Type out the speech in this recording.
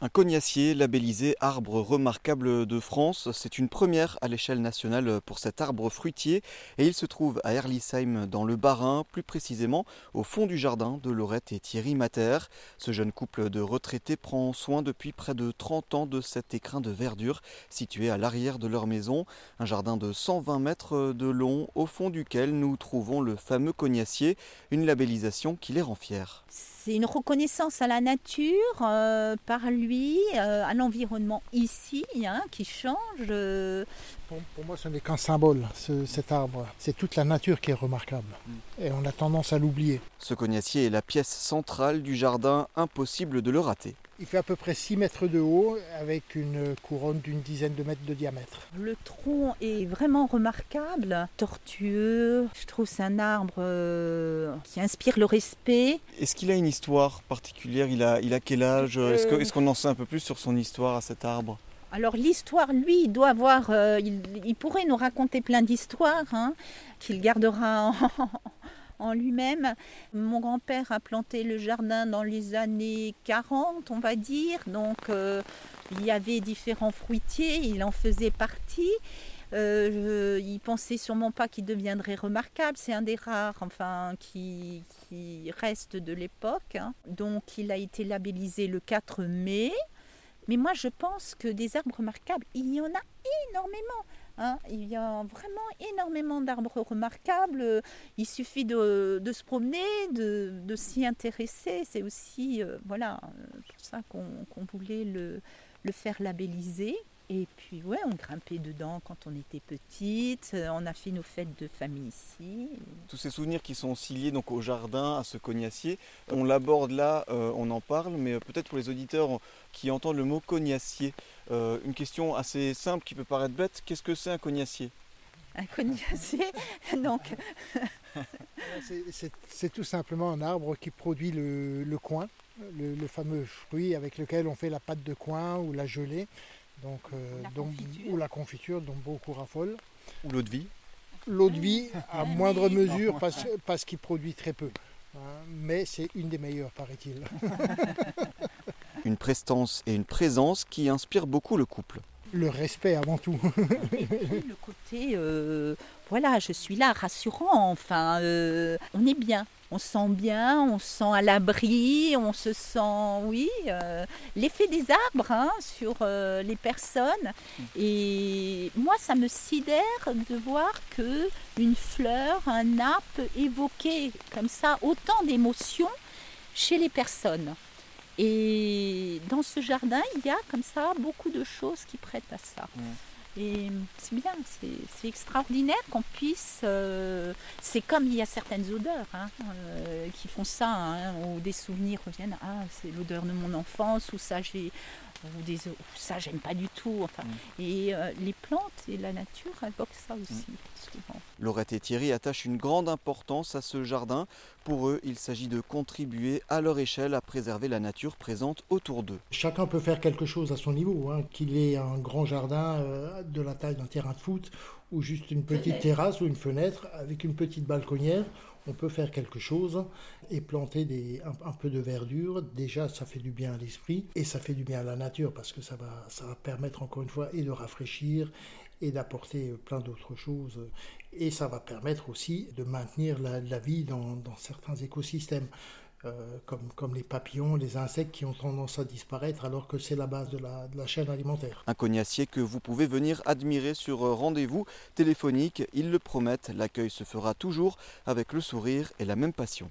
Un cognacier labellisé arbre remarquable de France, c'est une première à l'échelle nationale pour cet arbre fruitier et il se trouve à Erlisheim dans le Bas-Rhin, plus précisément au fond du jardin de Laurette et Thierry Mater. Ce jeune couple de retraités prend soin depuis près de 30 ans de cet écrin de verdure situé à l'arrière de leur maison, un jardin de 120 mètres de long au fond duquel nous trouvons le fameux cognacier, une labellisation qui les rend fiers. C'est une reconnaissance à la nature euh, par lui, euh, à l'environnement ici, hein, qui change. euh. Pour, pour moi, ce n'est qu'un symbole, ce- cet arbre. C'est toute la nature qui est remarquable. Et on a tendance à l'oublier. Ce cognacier est la pièce centrale du jardin, impossible de le rater. Il fait à peu près 6 mètres de haut avec une couronne d'une dizaine de mètres de diamètre. Le tronc est vraiment remarquable, tortueux. Je trouve que c'est un arbre euh, qui inspire le respect. Est-ce qu'il a une histoire particulière? Il a, il a quel âge? Est-ce que- est-ce qu'on en sait un peu plus sur son histoire à cet arbre? Alors l'histoire, lui, il doit avoir, euh, il, il pourrait nous raconter plein d'histoires hein, qu'il gardera en, en lui-même. Mon grand-père a planté le jardin dans les années 40, on va dire, donc euh, il y avait différents fruitiers, il en faisait partie. Euh, il pensait sûrement pas qu'il deviendrait remarquable. C'est un des rares, enfin, qui, qui reste de l'époque. hein. Donc, il a été labellisé le 4 mai. Mais moi, je pense que des arbres remarquables, il y en a énormément. hein. Il y a vraiment énormément d'arbres remarquables. Il suffit de, se promener, de, s'y intéresser. C'est aussi euh, voilà, euh, pour ça qu'on qu'on voulait le, le faire labelliser. Et puis, ouais, on grimpait dedans quand on était petite. Euh, On a fait nos fêtes de famille ici. Tous ces souvenirs qui sont aussi liés donc, au jardin, à ce cognacier, on l'aborde là, euh, on en parle, mais euh, peut-être pour les auditeurs qui entendent le mot cognacier, euh, une question assez simple qui peut paraître bête, qu'est-ce que c'est un cognacier? Un cognacier. Donc, C'est- tout simplement un arbre qui produit le, le coin, le, le fameux fruit avec lequel on fait la pâte de coin ou la gelée. Donc, euh, La dont- confiture. ou la confiture dont beaucoup raffolent. Ou l'eau de vie L'eau de vie à Ah moindre oui. mesure parce, parce qu'il produit très peu. hein, mais c'est une des meilleures, paraît-il. Une prestance et une présence qui inspirent beaucoup le couple. Le respect avant tout. Et puis le côté, euh, voilà, je suis là, rassurant. Enfin, euh, on est bien, on se sent bien, on se sent à l'abri, on se sent, oui, euh, l'effet des arbres hein, sur euh, les personnes. Et moi, ça me sidère de voir que une fleur, un arbre peut évoquer comme ça autant d'émotions chez les personnes. Et dans ce jardin, il y a comme ça beaucoup de choses qui prêtent à ça. Et c'est bien, c'est c'est extraordinaire qu'on puisse. euh, c'est comme il y a certaines odeurs hein, euh, qui font ça, hein, où des souvenirs reviennent. Ah, c'est l'odeur de mon enfance, ou ça, j'ai. Ou des, ou ça, j'aime pas du tout. Enfin, Et euh, les plantes et la nature évoquent ça aussi, souvent. Laurette et Thierry attachent une grande importance à ce jardin. Pour eux, il s'agit de contribuer à leur échelle à préserver la nature présente autour d'eux. Chacun peut faire quelque chose à son niveau, hein, qu'il ait un grand jardin euh, de la taille d'un terrain de foot ou juste une petite terrasse ou une fenêtre avec une petite balconnière. On peut faire quelque chose et planter un, peu de verdure. Déjà, ça fait du bien à l'esprit et ça fait du bien à la nature parce que ça va, permettre encore une fois et de rafraîchir et d'apporter plein d'autres choses. Et ça va permettre aussi de maintenir la, vie dans certains écosystèmes. Euh, comme, les papillons, les insectes qui ont tendance à disparaître alors que c'est la base de la, de la chaîne alimentaire. Un cognacier que vous pouvez venir admirer sur euh, rendez-vous téléphonique. Ils le promettent, l'accueil se fera toujours avec le sourire et la même passion.